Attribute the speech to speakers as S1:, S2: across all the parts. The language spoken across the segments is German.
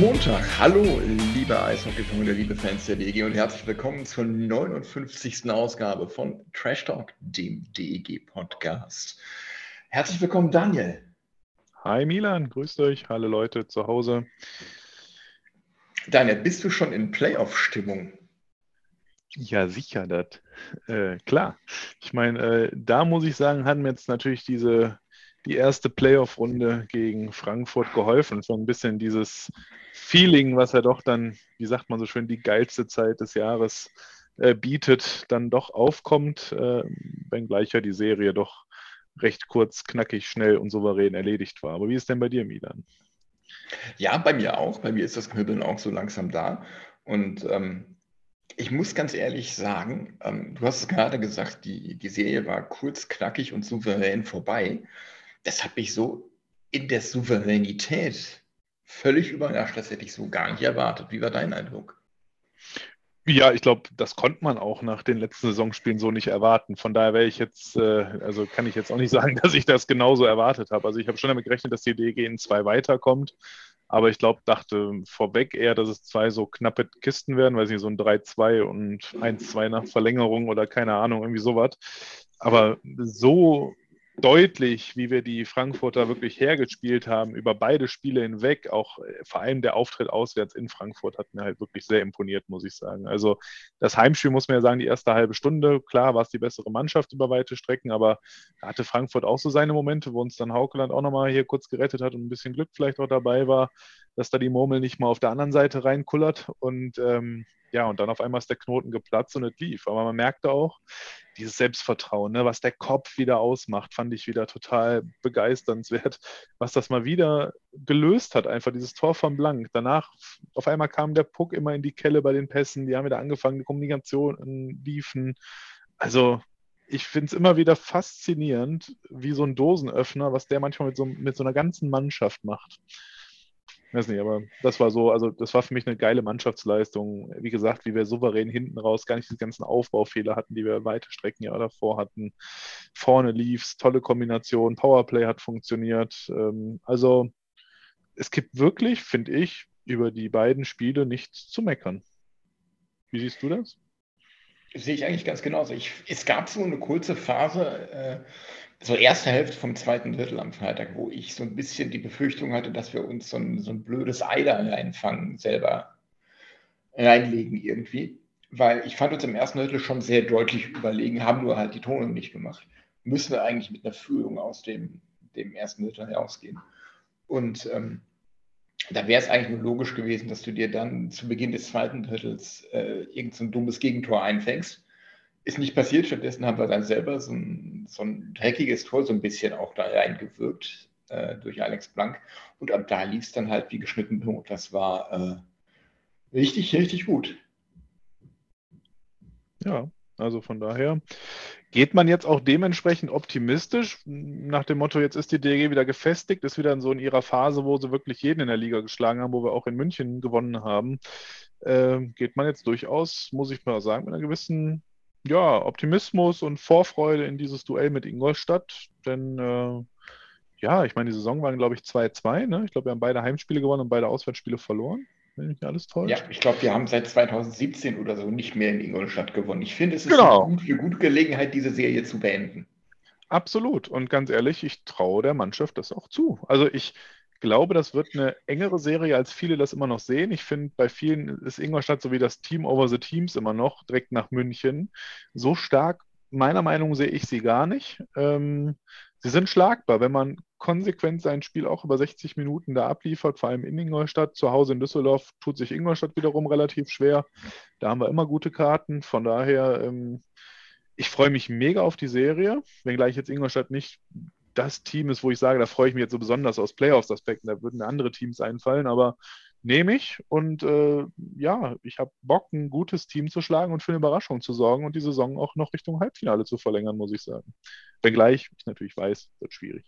S1: Montag. Hallo, liebe Eishockey-Freunde, liebe Fans der DEG und herzlich willkommen zur 59. Ausgabe von Trash Talk, dem DEG-Podcast. Herzlich willkommen, Daniel.
S2: Hi Milan, grüßt euch, alle Leute zu Hause.
S1: Daniel, bist du schon in Playoff-Stimmung?
S2: Ja, sicher, das. Äh, klar. Ich meine, äh, da muss ich sagen, haben jetzt natürlich diese die erste Playoff-Runde gegen Frankfurt geholfen. So ein bisschen dieses Feeling, was er doch dann, wie sagt man so schön, die geilste Zeit des Jahres äh, bietet, dann doch aufkommt, äh, wenngleich ja die Serie doch recht kurz, knackig, schnell und souverän erledigt war. Aber wie ist denn bei dir, Milan?
S1: Ja, bei mir auch. Bei mir ist das Kribbeln auch so langsam da. Und ähm, ich muss ganz ehrlich sagen, ähm, du hast es gerade gesagt, die, die Serie war kurz, knackig und souverän vorbei das hat mich so in der Souveränität völlig überrascht. Das hätte ich so gar nicht erwartet. Wie war dein Eindruck?
S2: Ja, ich glaube, das konnte man auch nach den letzten Saisonspielen so nicht erwarten. Von daher wäre ich jetzt, äh, also kann ich jetzt auch nicht sagen, dass ich das genauso erwartet habe. Also ich habe schon damit gerechnet, dass die DG in zwei weiterkommt. Aber ich glaube, dachte vorweg eher, dass es zwei so knappe Kisten werden, weiß nicht, so ein 3-2 und 1-2 nach Verlängerung oder keine Ahnung, irgendwie sowas. Aber so deutlich, wie wir die Frankfurter wirklich hergespielt haben, über beide Spiele hinweg. Auch äh, vor allem der Auftritt auswärts in Frankfurt hat mir halt wirklich sehr imponiert, muss ich sagen. Also das Heimspiel muss man ja sagen, die erste halbe Stunde, klar war es die bessere Mannschaft über weite Strecken, aber da hatte Frankfurt auch so seine Momente, wo uns dann Haukeland auch nochmal hier kurz gerettet hat und ein bisschen Glück vielleicht auch dabei war, dass da die Murmel nicht mal auf der anderen Seite reinkullert und ähm, ja, und dann auf einmal ist der Knoten geplatzt und es lief. Aber man merkte auch, dieses Selbstvertrauen, ne, was der Kopf wieder ausmacht, fand ich wieder total begeisternswert, was das mal wieder gelöst hat, einfach dieses Tor von Blank. Danach, auf einmal kam der Puck immer in die Kelle bei den Pässen, die haben wieder angefangen, die Kommunikation liefen. Also, ich finde es immer wieder faszinierend, wie so ein Dosenöffner, was der manchmal mit so, mit so einer ganzen Mannschaft macht weiß nicht, aber das war so, also das war für mich eine geile Mannschaftsleistung. Wie gesagt, wie wir souverän hinten raus gar nicht die ganzen Aufbaufehler hatten, die wir weite Strecken ja davor hatten. Vorne lief's, tolle Kombination, Powerplay hat funktioniert. Ähm, also es gibt wirklich, finde ich, über die beiden Spiele nichts zu meckern. Wie siehst du das?
S1: Sehe ich eigentlich ganz genauso. Ich, es gab so eine kurze Phase, äh, so erste Hälfte vom zweiten Drittel am Freitag, wo ich so ein bisschen die Befürchtung hatte, dass wir uns so ein, so ein blödes Ei da reinfangen, selber reinlegen irgendwie. Weil ich fand uns im ersten Drittel schon sehr deutlich überlegen, haben nur halt die Tonung nicht gemacht. Müssen wir eigentlich mit einer Führung aus dem, dem ersten Drittel herausgehen. Und ähm, da wäre es eigentlich nur logisch gewesen, dass du dir dann zu Beginn des zweiten Drittels äh, irgendein so dummes Gegentor einfängst ist nicht passiert. Stattdessen haben wir dann selber so ein, so ein dreckiges Tor so ein bisschen auch da reingewirkt äh, durch Alex Blank. Und ab da lief es dann halt wie geschnitten Punkt. Das war äh, richtig, richtig gut.
S2: Ja, also von daher geht man jetzt auch dementsprechend optimistisch nach dem Motto, jetzt ist die DG wieder gefestigt, ist wieder in so in ihrer Phase, wo sie wirklich jeden in der Liga geschlagen haben, wo wir auch in München gewonnen haben. Äh, geht man jetzt durchaus, muss ich mal sagen, mit einer gewissen ja, Optimismus und Vorfreude in dieses Duell mit Ingolstadt. Denn äh, ja, ich meine, die Saison waren, glaube ich, 2-2. Ne? Ich glaube, wir haben beide Heimspiele gewonnen und beide Auswärtsspiele verloren. Wenn mich alles täuscht.
S1: Ja, ich glaube, wir haben seit 2017 oder so nicht mehr in Ingolstadt gewonnen. Ich finde, es ist
S2: Genau.
S1: eine gute, gute Gelegenheit, diese Serie zu beenden.
S2: Absolut. Und ganz ehrlich, ich traue der Mannschaft das auch zu. Also ich glaube, das wird eine engere Serie, als viele das immer noch sehen. Ich finde, bei vielen ist Ingolstadt so wie das Team over the Teams immer noch, direkt nach München. So stark, meiner Meinung sehe ich sie gar nicht. Ähm, sie sind schlagbar, wenn man konsequent sein Spiel auch über 60 Minuten da abliefert, vor allem in Ingolstadt. Zu Hause in Düsseldorf tut sich Ingolstadt wiederum relativ schwer. Da haben wir immer gute Karten. Von daher, ähm, ich freue mich mega auf die Serie, wenngleich jetzt Ingolstadt nicht das Team ist, wo ich sage, da freue ich mich jetzt so besonders aus Playoffs-Aspekten. Da würden andere Teams einfallen, aber nehme ich und äh, ja, ich habe Bock, ein gutes Team zu schlagen und für eine Überraschung zu sorgen und die Saison auch noch Richtung Halbfinale zu verlängern, muss ich sagen. Wenngleich ich natürlich weiß, wird schwierig.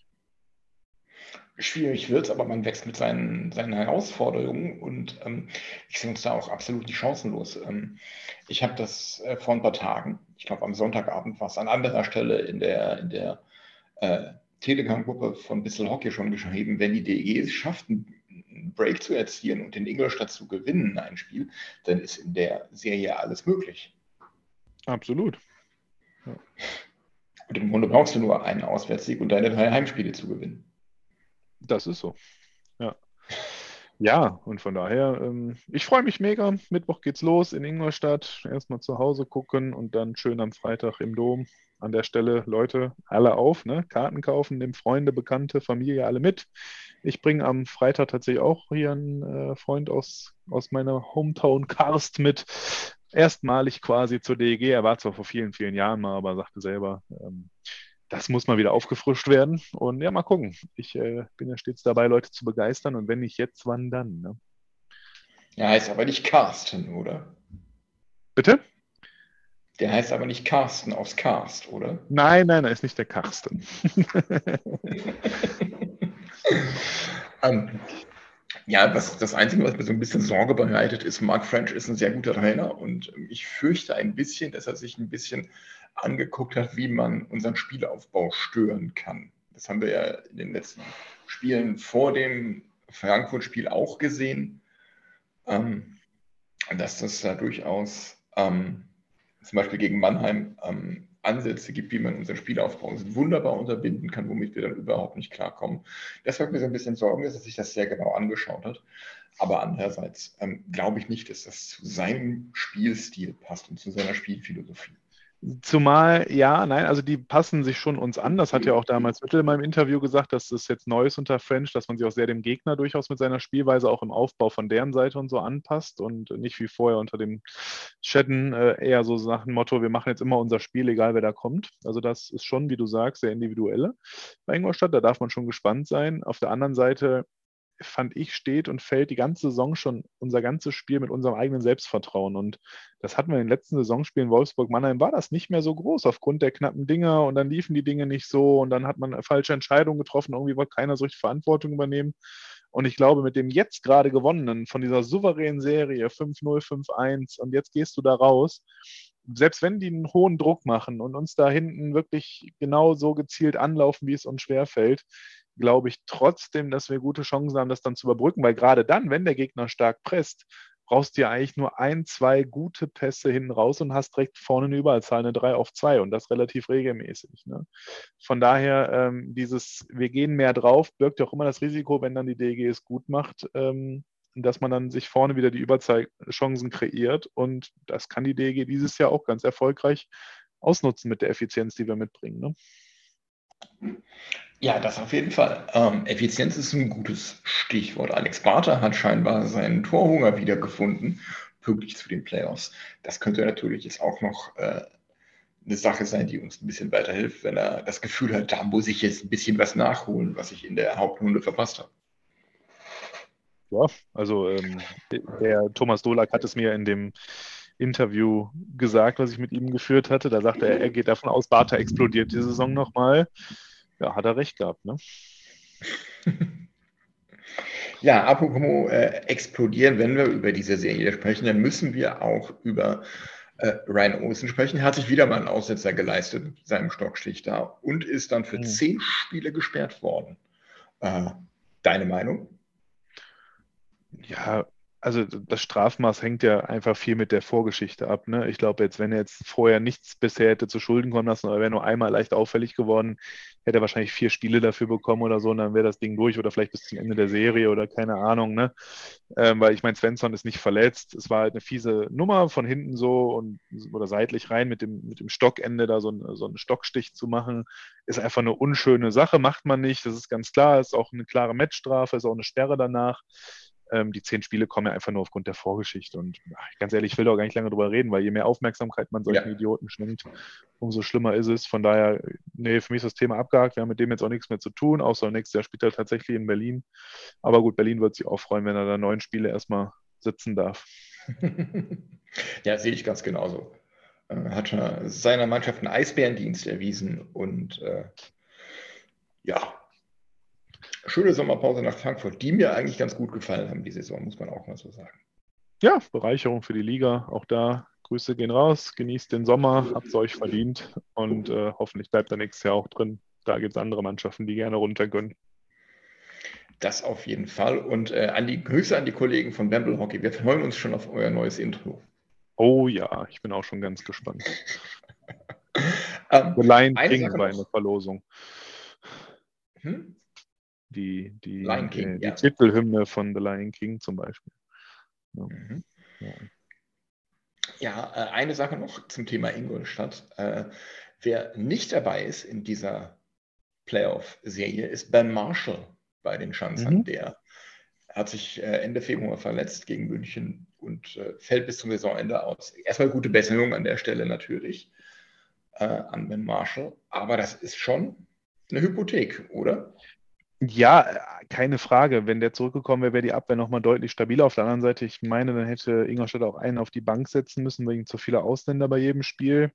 S1: Schwierig wird es, aber man wächst mit seinen, seinen Herausforderungen und ähm, ich sehe uns da auch absolut die chancenlos. Ähm, ich habe das äh, vor ein paar Tagen, ich glaube am Sonntagabend war es an anderer Stelle in der, in der äh, Telegram-Gruppe von Bissel Hockey schon geschrieben, wenn die DEG es schafft, einen Break zu erzielen und in Ingolstadt zu gewinnen, ein Spiel, dann ist in der Serie alles möglich.
S2: Absolut.
S1: Ja. Und im Grunde brauchst du nur einen Auswärtssieg und deine drei Heimspiele zu gewinnen.
S2: Das ist so. Ja. Ja, und von daher, ähm, ich freue mich mega. Mittwoch geht's los in Ingolstadt. Erstmal zu Hause gucken und dann schön am Freitag im Dom. An der Stelle, Leute, alle auf, ne? Karten kaufen, nehmen Freunde, Bekannte, Familie alle mit. Ich bringe am Freitag tatsächlich auch hier einen äh, Freund aus, aus meiner Hometown Karst mit. Erstmalig quasi zur DEG. Er war zwar vor vielen, vielen Jahren mal, aber sagte selber, ähm, das muss mal wieder aufgefrischt werden. Und ja, mal gucken. Ich äh, bin ja stets dabei, Leute zu begeistern. Und wenn nicht jetzt, wann dann? Ne?
S1: Ja, heißt aber nicht Carsten, oder?
S2: Bitte?
S1: Der heißt aber nicht Carsten aus Cast, oder?
S2: Nein, nein, er ist nicht der Carsten.
S1: um, ähm, ja, was, das Einzige, was mir so ein bisschen Sorge bereitet, ist, Mark French ist ein sehr guter Trainer und ich fürchte ein bisschen, dass er sich ein bisschen angeguckt hat, wie man unseren Spielaufbau stören kann. Das haben wir ja in den letzten Spielen vor dem Frankfurt-Spiel auch gesehen, ähm, dass das da durchaus ähm, zum Beispiel gegen Mannheim ähm, Ansätze gibt, wie man unseren Spielaufbau wunderbar unterbinden kann, womit wir dann überhaupt nicht klarkommen. Das macht mir so ein bisschen Sorgen, dass er sich das sehr genau angeschaut hat. Aber andererseits ähm, glaube ich nicht, dass das zu seinem Spielstil passt und zu seiner Spielphilosophie.
S2: Zumal, ja, nein, also die passen sich schon uns an. Das hat ja auch damals Mittel in meinem Interview gesagt, dass das jetzt neu ist unter French, dass man sich auch sehr dem Gegner durchaus mit seiner Spielweise auch im Aufbau von deren Seite und so anpasst und nicht wie vorher unter dem Chatten äh, eher so nach dem Motto, wir machen jetzt immer unser Spiel, egal wer da kommt. Also das ist schon, wie du sagst, sehr individuelle bei Ingolstadt. Da darf man schon gespannt sein. Auf der anderen Seite fand ich, steht und fällt die ganze Saison schon unser ganzes Spiel mit unserem eigenen Selbstvertrauen. Und das hatten wir in den letzten Saisonspielen Wolfsburg-Mannheim, war das nicht mehr so groß aufgrund der knappen Dinge und dann liefen die Dinge nicht so und dann hat man falsche Entscheidungen getroffen, irgendwie wollte keiner so richtig Verantwortung übernehmen. Und ich glaube, mit dem jetzt gerade gewonnenen, von dieser souveränen Serie 5-0, 5-1 und jetzt gehst du da raus, selbst wenn die einen hohen Druck machen und uns da hinten wirklich genau so gezielt anlaufen, wie es uns schwerfällt, glaube ich trotzdem, dass wir gute Chancen haben, das dann zu überbrücken, weil gerade dann, wenn der Gegner stark presst, brauchst du ja eigentlich nur ein, zwei gute Pässe hinten raus und hast direkt vorne eine Überzahl, eine 3 auf 2 und das relativ regelmäßig. Ne? Von daher, ähm, dieses, wir gehen mehr drauf, birgt ja auch immer das Risiko, wenn dann die DG es gut macht, ähm, dass man dann sich vorne wieder die Überzahlchancen kreiert und das kann die DG dieses Jahr auch ganz erfolgreich ausnutzen mit der Effizienz, die wir mitbringen. Ne?
S1: Ja, das auf jeden Fall. Ähm, Effizienz ist ein gutes Stichwort. Alex Barter hat scheinbar seinen Torhunger wiedergefunden, pünktlich zu den Playoffs. Das könnte natürlich jetzt auch noch äh, eine Sache sein, die uns ein bisschen weiterhilft, wenn er das Gefühl hat, da muss ich jetzt ein bisschen was nachholen, was ich in der Hauptrunde verpasst habe.
S2: Ja, also ähm, der Thomas Dolak hat es mir in dem Interview gesagt, was ich mit ihm geführt hatte. Da sagte er, er geht davon aus, Barter explodiert die Saison nochmal. Ja, hat er recht gehabt, ne?
S1: Ja, apropos äh, explodieren, wenn wir über diese Serie sprechen, dann müssen wir auch über äh, Ryan Olsen sprechen. Er hat sich wieder mal einen Aussetzer geleistet mit seinem Stockstich da und ist dann für mhm. zehn Spiele gesperrt worden. Äh, deine Meinung?
S2: Ja, also das Strafmaß hängt ja einfach viel mit der Vorgeschichte ab. Ne? Ich glaube, jetzt, wenn er jetzt vorher nichts bisher hätte zu Schulden kommen lassen oder wäre nur einmal leicht auffällig geworden, hätte er wahrscheinlich vier Spiele dafür bekommen oder so und dann wäre das Ding durch oder vielleicht bis zum Ende der Serie oder keine Ahnung. Ne? Ähm, weil ich meine, Svensson ist nicht verletzt. Es war halt eine fiese Nummer von hinten so und oder seitlich rein mit dem, mit dem Stockende da so, ein, so einen Stockstich zu machen, ist einfach eine unschöne Sache, macht man nicht. Das ist ganz klar, ist auch eine klare Matchstrafe, ist auch eine Sperre danach. Ähm, die zehn Spiele kommen ja einfach nur aufgrund der Vorgeschichte. Und ach, ganz ehrlich, ich will da auch gar nicht lange drüber reden, weil je mehr Aufmerksamkeit man solchen ja. Idioten schenkt, umso schlimmer ist es. Von daher, nee, für mich ist das Thema abgehakt. Wir haben mit dem jetzt auch nichts mehr zu tun, außer nächstes Jahr spielt er tatsächlich in Berlin. Aber gut, Berlin wird sich auch freuen, wenn er da neun Spiele erstmal sitzen darf.
S1: ja, sehe ich ganz genauso. Äh, hat seiner Mannschaft einen Eisbärendienst erwiesen und äh, ja, schöne Sommerpause nach Frankfurt, die mir eigentlich ganz gut gefallen haben, die Saison, muss man auch mal so sagen.
S2: Ja, Bereicherung für die Liga. Auch da Grüße gehen raus. Genießt den Sommer, habt es euch verdient und äh, hoffentlich bleibt er nächstes Jahr auch drin. Da gibt es andere Mannschaften, die gerne runter können.
S1: Das auf jeden Fall. Und äh, an die Grüße an die Kollegen von Bamble Hockey. Wir freuen uns schon auf euer neues Intro.
S2: Oh ja, ich bin auch schon ganz gespannt. The Lion King war eine Verlosung. Hm? Die, die, King, äh, die ja. Titelhymne von The Lion King zum Beispiel.
S1: Ja, mhm. ja. äh, eine Sache noch zum Thema Ingolstadt. Äh, wer nicht dabei ist in dieser Playoff-Serie, ist Ben Marshall bei den Schanzern. Mhm. Der hat sich äh, Ende Februar verletzt gegen München und fällt bis zum Saisonende aus. Erstmal gute Besserung an der Stelle natürlich an Ben Marshall, aber das ist schon eine Hypothek, oder?
S2: Ja, keine Frage. Wenn der zurückgekommen wäre, wäre die Abwehr nochmal deutlich stabiler. Auf der anderen Seite, ich meine, dann hätte Ingolstadt auch einen auf die Bank setzen müssen, wegen zu vieler Ausländer bei jedem Spiel.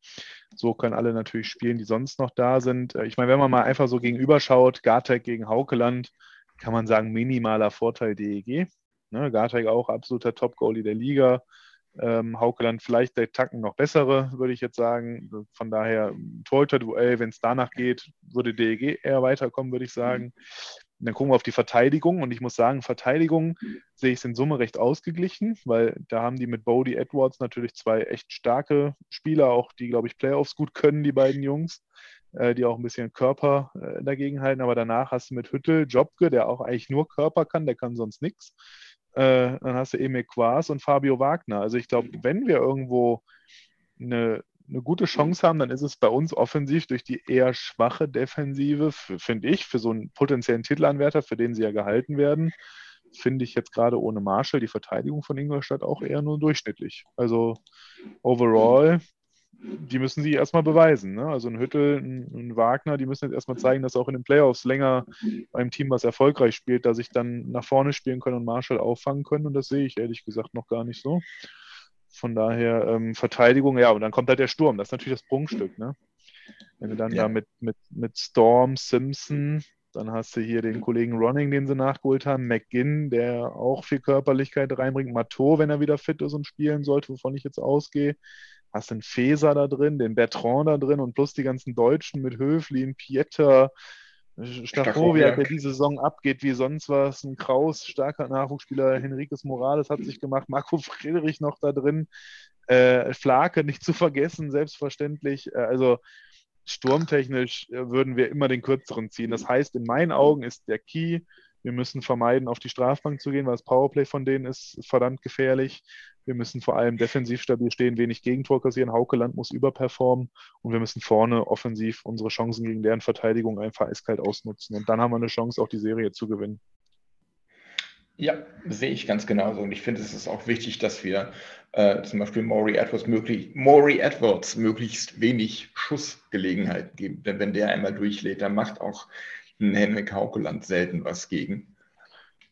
S2: So können alle natürlich spielen, die sonst noch da sind. Äh, ich meine, wenn man mal einfach so gegenüberschaut, Gartek gegen Haukeland, kann man sagen, minimaler Vorteil DEG. Ne, Gartek auch absoluter Top-Goalie der Liga. Ähm, Haukeland vielleicht der Tacken noch bessere, würde ich jetzt sagen. Von daher, Torhüter-Duell, wenn es danach geht, würde DEG eher weiterkommen, würde ich sagen. Dann gucken wir auf die Verteidigung und ich muss sagen, Verteidigung sehe ich es in Summe recht ausgeglichen, weil da haben die mit Bodie Edwards natürlich zwei echt starke Spieler, auch die, glaube ich, Playoffs gut können, die beiden Jungs, äh, die auch ein bisschen Körper äh, dagegen halten. Aber danach hast du mit Hüttel Jobke, der auch eigentlich nur Körper kann, der kann sonst nichts. Äh, dann hast du Emil Quas und Fabio Wagner. Also ich glaube, wenn wir irgendwo eine, eine gute Chance haben, dann ist es bei uns offensiv durch die eher schwache Defensive, finde ich, für so einen potenziellen Titelanwärter, für den sie ja gehalten werden, finde ich jetzt gerade ohne Marshall die Verteidigung von Ingolstadt auch eher nur durchschnittlich. Also overall die müssen sich erstmal beweisen. Ne? Also ein Hüttel, ein, ein, Wagner, die müssen jetzt erstmal zeigen, dass auch in den Playoffs länger beim Team, was erfolgreich spielt, dass sich dann nach vorne spielen können und Marshall auffangen können. Und das sehe ich ehrlich gesagt noch gar nicht so. Von daher ähm, Verteidigung, ja, und dann kommt halt der Sturm. Das ist natürlich das Prunkstück. Ne? Wenn du dann ja. da mit, mit, mit Storm, Simpson, dann hast du hier den Kollegen Ronning, den sie nachgeholt haben, McGinn, der auch viel Körperlichkeit reinbringt, Matteau, wenn er wieder fit ist und spielen sollte, wovon ich jetzt ausgehe hast den Feser da drin, den Bertrand da drin und plus die ganzen Deutschen mit Höflin, Pieter, Stachowiak, der diese Saison abgeht wie sonst was, ein Kraus, starker Nachwuchsspieler, Henriques Morales hat sich gemacht, Marco Friedrich noch da drin, äh, Flake nicht zu vergessen, selbstverständlich. Äh, also sturmtechnisch äh, würden wir immer den kürzeren ziehen. Das heißt, in meinen Augen ist der Key, wir müssen vermeiden, auf die Strafbank zu gehen, weil das Powerplay von denen ist verdammt gefährlich. Wir müssen vor allem defensiv stabil stehen, wenig Gegentor kassieren. Haukeland muss überperformen und wir müssen vorne offensiv unsere Chancen gegen deren Verteidigung einfach eiskalt ausnutzen. Und dann haben wir eine Chance, auch die Serie zu gewinnen.
S1: Ja, sehe ich ganz genauso. Und ich finde, es ist auch wichtig, dass wir äh, zum Beispiel Maury Edwards, möglich, Maury Edwards möglichst wenig Schussgelegenheit geben. Denn wenn der einmal durchlädt, dann macht auch ein Henrik Haukeland selten was gegen.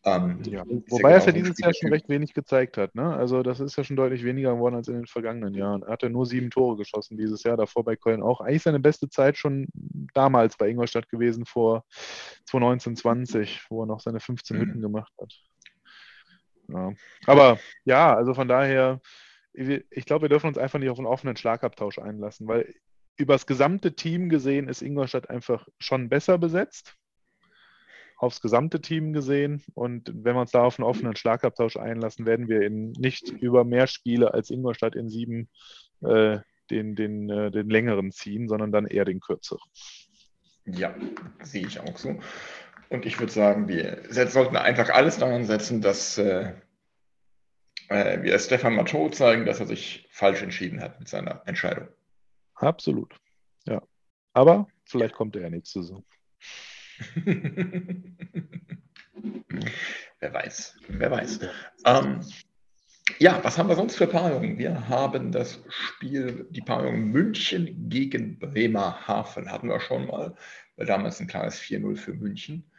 S2: Ähm, ja. Wobei er es ja dieses Jahr schon recht wenig gezeigt hat. Ne? Also das ist ja schon deutlich weniger geworden als in den vergangenen Jahren. Er hatte nur sieben Tore geschossen dieses Jahr, davor bei Köln auch. Eigentlich seine beste Zeit schon damals bei Ingolstadt gewesen, vor 2019, 20, wo er noch seine 15 mhm. Hütten gemacht hat. Ja. Aber ja, also von daher, ich glaube, wir dürfen uns einfach nicht auf einen offenen Schlagabtausch einlassen, weil über das gesamte Team gesehen ist Ingolstadt einfach schon besser besetzt. Aufs gesamte Team gesehen. Und wenn wir uns da auf einen offenen Schlagabtausch einlassen, werden wir in nicht über mehr Spiele als Ingolstadt in sieben äh, den, den, äh, den längeren ziehen, sondern dann eher den kürzeren.
S1: Ja, sehe ich auch so. Und ich würde sagen, wir sollten einfach alles daran setzen, dass äh, äh, wir Stefan Matteau zeigen, dass er sich falsch entschieden hat mit seiner Entscheidung.
S2: Absolut. Ja. Aber vielleicht kommt er ja nächste Saison.
S1: wer weiß, wer weiß. Ähm, ja, was haben wir sonst für Paarungen? Wir haben das Spiel, die Paarung München gegen Bremerhaven. Hatten wir schon mal, weil damals ein klares 4-0 für München.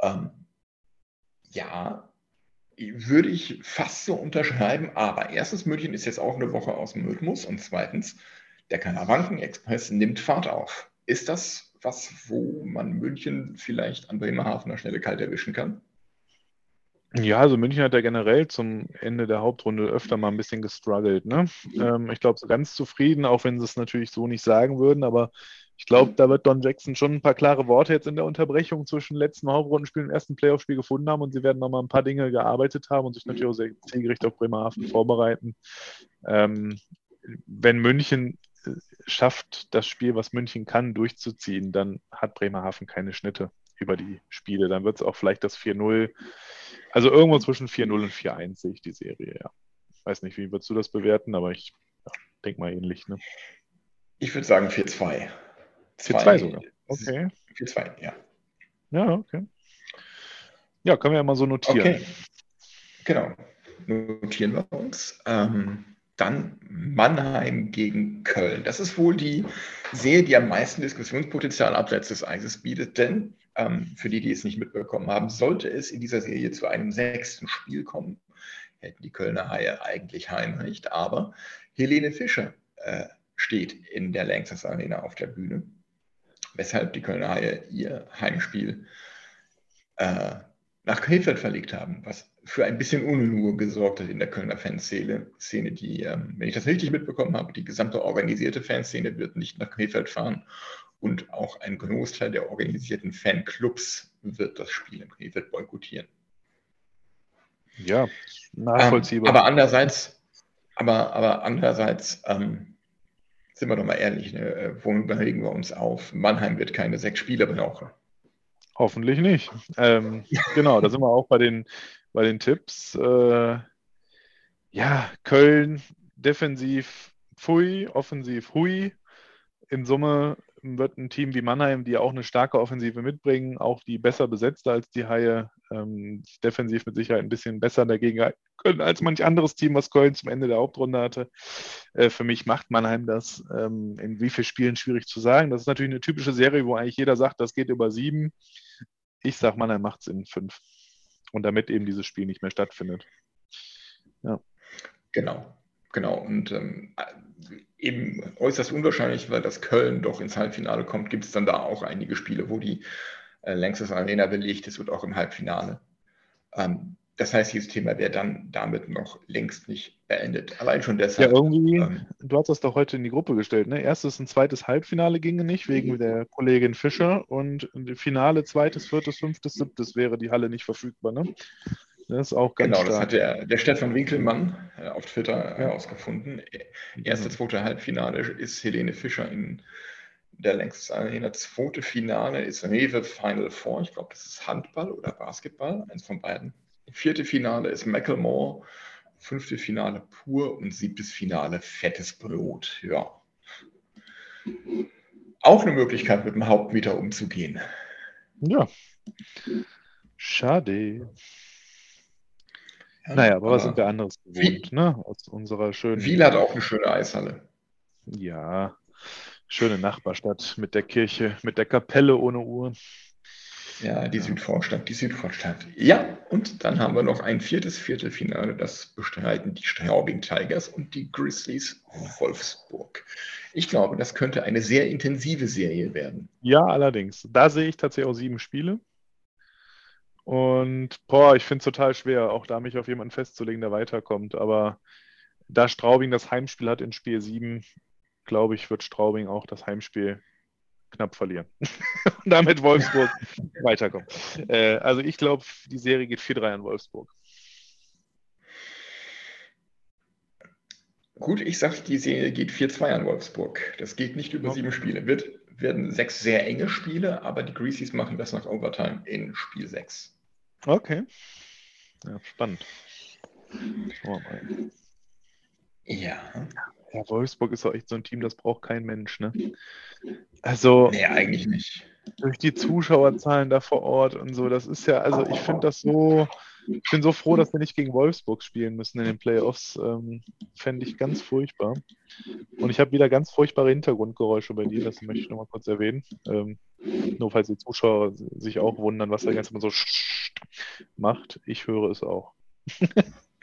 S1: Ähm, ja, würde ich fast so unterschreiben, aber erstens, München ist jetzt auch eine Woche aus dem Rhythmus und zweitens, der Kanawanken-Express nimmt Fahrt auf. Ist das was, wo man München vielleicht an Bremerhaven noch schnell kalt erwischen kann?
S2: Ja, also München hat ja generell zum Ende der Hauptrunde öfter mal ein bisschen gestruggelt. Ne? Ähm, ich glaube, so ganz zufrieden, auch wenn sie es natürlich so nicht sagen würden, aber ich glaube, da wird Don Jackson schon ein paar klare Worte jetzt in der Unterbrechung zwischen letzten Hauptrundenspiel und ersten Playoff-Spiel gefunden haben und sie werden nochmal ein paar Dinge gearbeitet haben und sich natürlich auch sehr zielgerichtet auf Bremerhaven vorbereiten. Ähm, wenn München schafft, das Spiel, was München kann, durchzuziehen, dann hat Bremerhaven keine Schnitte über die Spiele. Dann wird es auch vielleicht das 4-0 also irgendwo zwischen 4-0 und 4-1 sehe ich die Serie, ja. Weiß nicht, wie würdest du das bewerten, aber ich ja, denke mal ähnlich. Ne?
S1: Ich würde sagen 4-2.
S2: 4-2 sogar. Okay.
S1: 4-2, ja.
S2: Ja, okay. Ja, können wir ja mal so notieren. Okay.
S1: Genau. Notieren wir uns. Ähm, dann Mannheim gegen Köln. Das ist wohl die Serie, die am meisten Diskussionspotenzial abseits des Eises bietet, denn ähm, für die, die es nicht mitbekommen haben, sollte es in dieser Serie zu einem sechsten Spiel kommen, hätten die Kölner Haie eigentlich Heimrecht, aber Helene Fischer äh, steht in der Lanxess Arena auf der Bühne, weshalb die Kölner Haie ihr Heimspiel äh, nach Krefeld verlegt haben, was für ein bisschen Unruhe gesorgt hat in der Kölner Fanszene, Szene, die, ähm, wenn ich das richtig mitbekommen habe, die gesamte organisierte Fanszene wird nicht nach Krefeld fahren und auch ein Großteil der organisierten Fanclubs wird das Spiel in Krefeld boykottieren.
S2: Ja, nachvollziehbar.
S1: Ähm, aber andererseits, aber, aber andererseits ähm, sind wir doch mal ehrlich, ne, äh, worüber regen wir uns auf? Mannheim wird keine sechs Spiele brauchen.
S2: Hoffentlich nicht. Ähm, genau, da sind wir auch bei den, bei den Tipps. Äh, ja, Köln defensiv Pfui, offensiv Hui. In Summe wird ein Team wie Mannheim, die auch eine starke Offensive mitbringen, auch die besser besetzte als die Haie, ähm, defensiv mit Sicherheit ein bisschen besser dagegen können als manch anderes Team, was Köln zum Ende der Hauptrunde hatte. Äh, für mich macht Mannheim das ähm, in wie vielen Spielen schwierig zu sagen. Das ist natürlich eine typische Serie, wo eigentlich jeder sagt, das geht über sieben. Ich sage, Mannheim macht es in fünf. Und damit eben dieses Spiel nicht mehr stattfindet.
S1: Ja. Genau, genau. Und ähm, eben äußerst unwahrscheinlich, weil das Köln doch ins Halbfinale kommt, gibt es dann da auch einige Spiele, wo die äh, Längstes Arena belegt ist und auch im Halbfinale. Ähm, das heißt, dieses Thema wäre dann damit noch längst nicht beendet. Allein schon deshalb.
S2: Ja, irgendwie, ähm, du hast das doch heute in die Gruppe gestellt, ne? Erstes und zweites Halbfinale ginge nicht, wegen der Kollegin Fischer. Und Finale, zweites, viertes, fünftes, siebtes wäre die Halle nicht verfügbar, ne? Das ist auch ganz
S1: Genau, stark. das hat der, der Stefan Winkelmann äh, auf Twitter herausgefunden. Erste, zweite Halbfinale ist Helene Fischer in der längst Arena. Zweite Finale ist Rewe Final Four. Ich glaube, das ist Handball oder Basketball, eins von beiden. Vierte Finale ist Macklemore. Fünfte Finale pur und siebtes Finale fettes Brot. Ja. Auch eine Möglichkeit, mit dem Hauptmieter umzugehen.
S2: Ja. Schade. Ja, naja, aber, was sind wir anderes gewohnt,
S1: wie,
S2: ne? Aus unserer schönen.
S1: Wiel hat auch eine schöne Eishalle.
S2: Ja, schöne Nachbarstadt mit der Kirche, mit der Kapelle ohne Uhr.
S1: Ja, die Südvorstadt, die Südvorstadt. Ja, und dann haben wir noch ein viertes Viertelfinale, das bestreiten die Straubing Tigers und die Grizzlies Wolfsburg. Ich glaube, das könnte eine sehr intensive Serie werden.
S2: Ja, allerdings. Da sehe ich tatsächlich auch sieben Spiele. Und boah, ich finde es total schwer, auch da mich auf jemanden festzulegen, der weiterkommt. Aber da Straubing das Heimspiel hat in Spiel 7, glaube ich, wird Straubing auch das Heimspiel knapp verlieren. Und damit Wolfsburg weiterkommen. Äh, also ich glaube, die Serie geht 4-3 an Wolfsburg.
S1: Gut, ich sage, die Serie geht 4-2 an Wolfsburg. Das geht nicht über sieben Spiele. Wird, werden sechs sehr enge Spiele, aber die Greasies machen das nach Overtime in Spiel 6.
S2: Okay. Ja, spannend. Schauen wir mal.
S1: Ja.
S2: Ja, Wolfsburg ist auch echt so ein Team, das braucht kein Mensch, ne? Also
S1: Nee, eigentlich nicht.
S2: durch die Zuschauerzahlen da vor Ort und so, das ist ja, also ich finde das so, ich bin so froh, dass wir nicht gegen Wolfsburg spielen müssen in den Playoffs. Ähm, Fände ich ganz furchtbar. Und ich habe wieder ganz furchtbare Hintergrundgeräusche bei dir, das möchte ich nochmal kurz erwähnen. Ähm, nur falls die Zuschauer sich auch wundern, was da jetzt immer so macht. Ich höre es auch.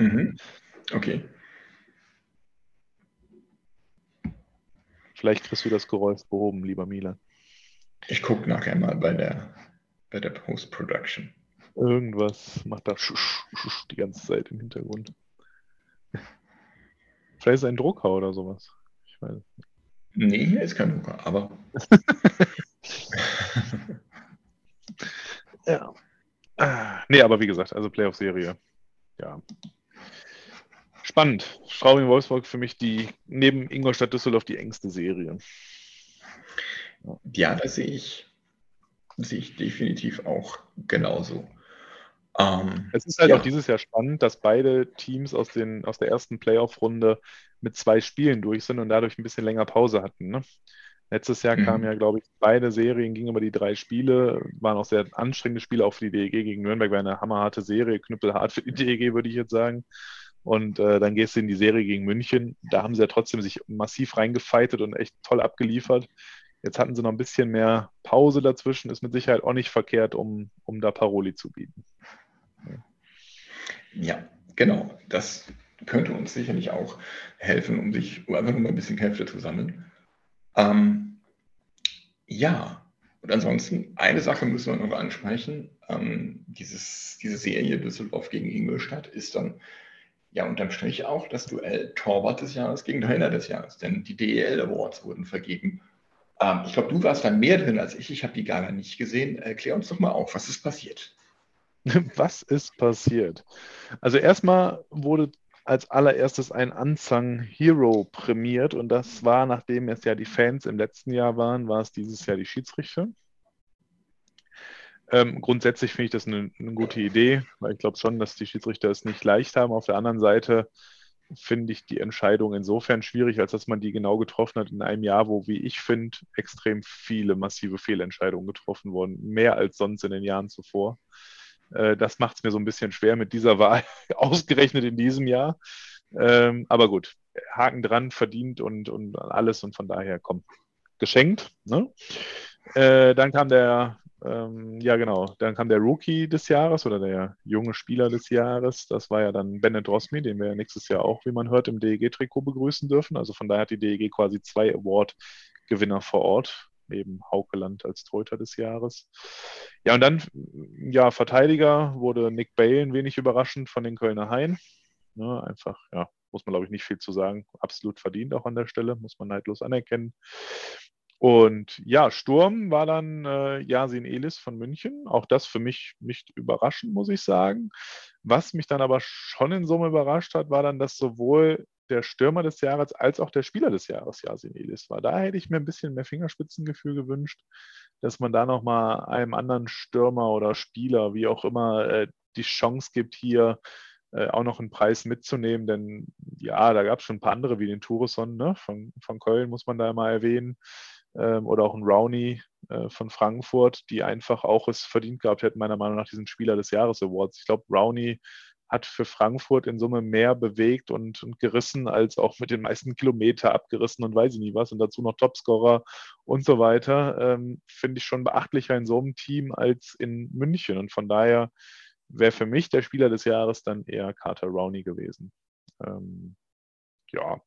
S1: Mhm. Okay.
S2: Vielleicht kriegst du das Geräusch behoben, lieber Milan.
S1: Ich gucke nachher mal bei der, bei der Post-Production.
S2: Irgendwas macht da schusch, schusch die ganze Zeit im Hintergrund. Vielleicht ist es ein Drucker oder sowas. Ich weiß.
S1: Nee, hier ist kein Drucker, aber
S2: Ja. Ah, Nee, aber wie gesagt, also Playoff-Serie. Ja. Spannend. Straubing Wolfsburg für mich die neben Ingolstadt Düsseldorf die engste Serie.
S1: ja, das sehe ich, sehe ich definitiv auch genauso. Ähm,
S2: Es ist halt
S1: Ja.
S2: auch dieses Jahr spannend, dass beide Teams aus, den, aus der ersten Playoff-Runde mit zwei Spielen durch sind und dadurch ein bisschen länger Pause hatten. Ne? Letztes Jahr
S1: Mhm.
S2: kamen ja, glaube ich, beide Serien, gingen über die drei Spiele, waren auch sehr anstrengende Spiele, auch für die DEG gegen Nürnberg, war eine hammerharte Serie, knüppelhart für die DEG, würde ich jetzt sagen. Und äh, dann gehst du in die Serie gegen München. Da haben sie ja trotzdem sich massiv reingefeitet und echt toll abgeliefert. Jetzt hatten sie noch ein bisschen mehr Pause dazwischen, ist mit Sicherheit auch nicht verkehrt, um, um da Paroli zu bieten.
S1: Ja, genau. Das könnte uns sicherlich auch helfen, um sich einfach nur mal ein bisschen Kräfte zu sammeln. Ähm, ja, und ansonsten, eine Sache müssen wir noch ansprechen. Ähm, dieses, diese Serie Düsseldorf gegen Ingolstadt ist dann ja unterm Strich auch das Duell Torwart des Jahres gegen Trainer des Jahres, denn die DEL Awards wurden vergeben. Ähm, ich glaube, du warst da mehr drin als ich. Ich habe die Gala nicht gesehen. Erklär uns doch mal auf, was ist passiert.
S2: Was ist passiert? Also erstmal wurde als allererstes ein Unsung Hero prämiert und das war, nachdem es ja die Fans im letzten Jahr waren, war es dieses Jahr die Schiedsrichter. Ähm, grundsätzlich finde ich das eine, eine gute Idee, weil ich glaube schon, dass die Schiedsrichter es nicht leicht haben. Auf der anderen Seite finde ich die Entscheidung insofern schwierig, als dass man die genau getroffen hat in einem Jahr, wo, wie ich finde, extrem viele massive Fehlentscheidungen getroffen wurden, mehr als sonst in den Jahren zuvor. Äh, das macht es mir so ein bisschen schwer mit dieser Wahl, ausgerechnet in diesem Jahr. Ähm, aber gut, Haken dran, verdient und, und alles und von daher kommt geschenkt. Ne? Äh, dann kam der, ähm, ja genau, dann kam der Rookie des Jahres oder der junge Spieler des Jahres. Das war ja dann Bennett Rosmi, den wir nächstes Jahr auch, wie man hört, im DEG-Trikot begrüßen dürfen. Also von daher hat die DEG quasi zwei Award-Gewinner vor Ort, neben Haukeland als Torhüter des Jahres. Ja, und dann, ja, Verteidiger wurde Nick Bale ein wenig überraschend von den Kölner Hain. Ne, einfach, ja, muss man glaube ich nicht viel zu sagen. Absolut verdient auch an der Stelle, muss man neidlos anerkennen. Und ja, Sturm war dann äh, Yasin Elis von München. Auch das für mich nicht überraschend, muss ich sagen. Was mich dann aber schon in Summe überrascht hat, war dann, dass sowohl der Stürmer des Jahres als auch der Spieler des Jahres Yasin Elis war. Da hätte ich mir ein bisschen mehr Fingerspitzengefühl gewünscht, dass man da nochmal einem anderen Stürmer oder Spieler, wie auch immer, äh, die Chance gibt, hier äh, auch noch einen Preis mitzunehmen. Denn ja, da gab es schon ein paar andere wie den Tourisson ne? von, von Köln, muss man da mal erwähnen. Ähm, oder auch ein Rowney äh, von Frankfurt, die einfach auch es verdient gehabt hätten, meiner Meinung nach, diesen Spieler des Jahres Awards. Ich glaube, Rowney hat für Frankfurt in Summe mehr bewegt und, und, gerissen, als auch mit den meisten Kilometer abgerissen und weiß ich nie was. Und dazu noch Topscorer und so weiter. Ähm, Finde ich schon beachtlicher in so einem Team als in München. Und von daher wäre für mich der Spieler des Jahres dann eher Carter Rowney gewesen. Ähm, ja,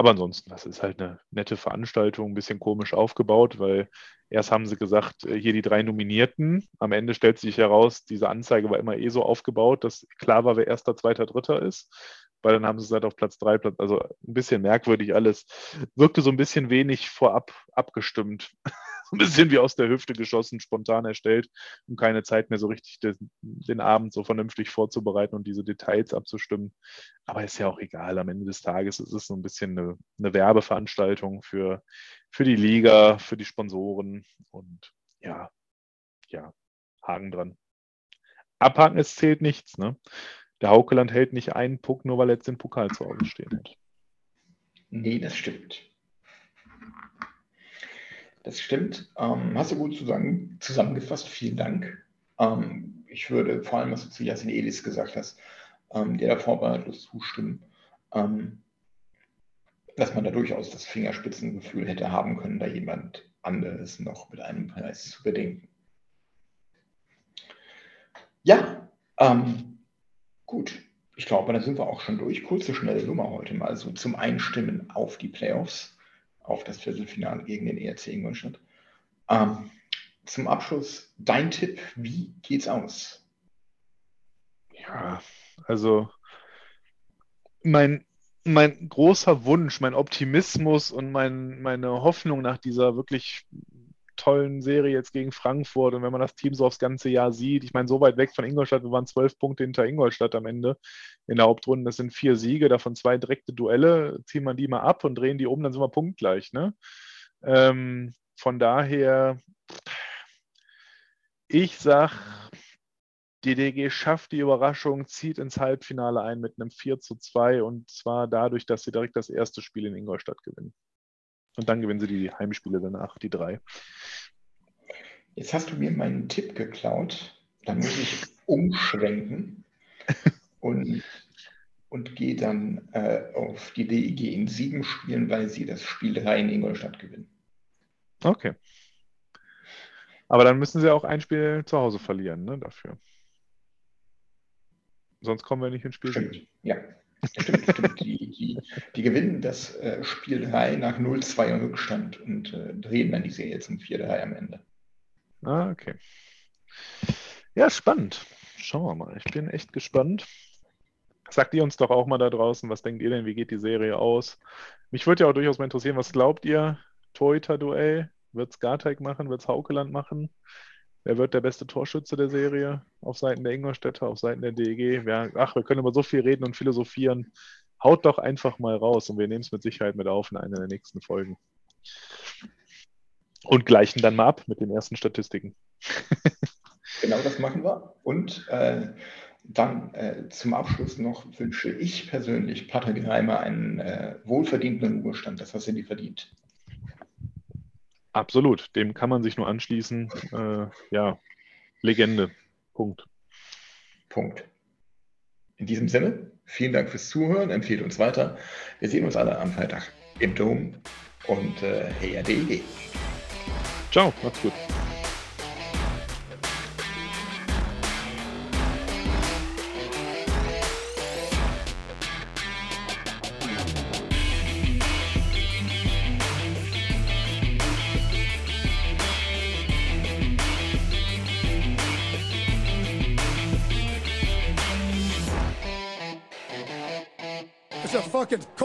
S2: aber ansonsten, das ist halt eine nette Veranstaltung, ein bisschen komisch aufgebaut, weil erst haben sie gesagt, hier die drei Nominierten. Am Ende stellt sich heraus, diese Anzeige war immer eh so aufgebaut, dass klar war, wer erster, zweiter, dritter ist. Weil dann haben sie es halt auf Platz 3, also ein bisschen merkwürdig alles. Wirkte so ein bisschen wenig vorab abgestimmt. ein bisschen wie aus der Hüfte geschossen, spontan erstellt und keine Zeit mehr so richtig den, den, Abend so vernünftig vorzubereiten und diese Details abzustimmen. Aber ist ja auch egal. Am Ende des Tages ist es so ein bisschen eine, eine Werbeveranstaltung für, für die Liga, für die Sponsoren und ja, ja, Haken dran. Abhaken, es zählt nichts. Ne? Der Haukeland hält nicht einen Puck, nur weil er jetzt den Pokal zu Hause stehen hat.
S1: Nee, das stimmt. Das stimmt. Ähm, hast du gut zusammen, zusammengefasst. Vielen Dank. Ähm, ich würde vor allem, was du zu Jasin Elis gesagt hast, ähm, der da vorbehaltlos zustimmen, ähm, dass man da durchaus das Fingerspitzengefühl hätte haben können, da jemand anderes noch mit einem Preis zu bedenken. Ja, ähm, gut. Ich glaube, dann sind wir auch schon durch. Kurze, schnelle Nummer heute mal so zum Einstimmen auf die Playoffs, auf das Viertelfinale gegen den ERC Ingolstadt. Ähm, zum Abschluss dein Tipp, wie geht's aus?
S2: Ja, also mein, mein großer Wunsch, mein Optimismus und mein, meine Hoffnung nach dieser wirklich tollen Serie jetzt gegen Frankfurt und wenn man das Team so aufs ganze Jahr sieht, ich meine, so weit weg von Ingolstadt, wir waren zwölf Punkte hinter Ingolstadt am Ende in der Hauptrunde, das sind vier Siege, davon zwei direkte Duelle, ziehen wir die mal ab und drehen die um, dann sind wir punktgleich. Ne? Ähm, von daher, ich sag, die DG schafft die Überraschung, zieht ins Halbfinale ein mit einem 4 zu 2 und zwar dadurch, dass sie direkt das erste Spiel in Ingolstadt gewinnen. Und dann gewinnen sie die Heimspiele danach, die drei.
S1: Jetzt hast du mir meinen Tipp geklaut. Da muss ich umschwenken und, und gehe dann äh, auf die DEG in sieben Spielen, weil sie das Spiel 3 in Ingolstadt gewinnen.
S2: Okay. Aber dann müssen sie auch ein Spiel zu Hause verlieren, ne, dafür. Sonst kommen wir nicht ins Spiel.
S1: Stimmt, ja. Stimmt. Die, die, die, gewinnen das äh, Spiel 3 nach 0-2 Rückstand und äh, drehen dann die Serie zum 4-3 am Ende.
S2: Ah, okay. Ja, spannend. Schauen wir mal. Ich bin echt gespannt. Sagt ihr uns doch auch mal da draußen, was denkt ihr denn, wie geht die Serie aus? Mich würde ja auch durchaus mal interessieren, was glaubt ihr? Torhüter-Duell? Wird es Garteig machen? Wird es Haukeland machen? Wer wird der beste Torschütze der Serie? Auf Seiten der Ingolstädter, auf Seiten der DEG? Wer, ach, wir können über so viel reden und philosophieren. Haut doch einfach mal raus und wir nehmen es mit Sicherheit mit auf in einer der nächsten Folgen. Und gleichen dann mal ab mit den ersten Statistiken.
S1: genau das machen wir. Und äh, dann äh, zum Abschluss noch wünsche ich persönlich Patrick Reimer einen äh, wohlverdienten Ruhestand. Das hast du dir verdient.
S2: Absolut, dem kann man sich nur anschließen. Äh, ja, Legende. Punkt.
S1: Punkt. In diesem Sinne, vielen Dank fürs Zuhören, empfehlt uns weiter. Wir sehen uns alle am Freitag im Dom und äh, hey, DEG.
S2: Ciao, macht's gut.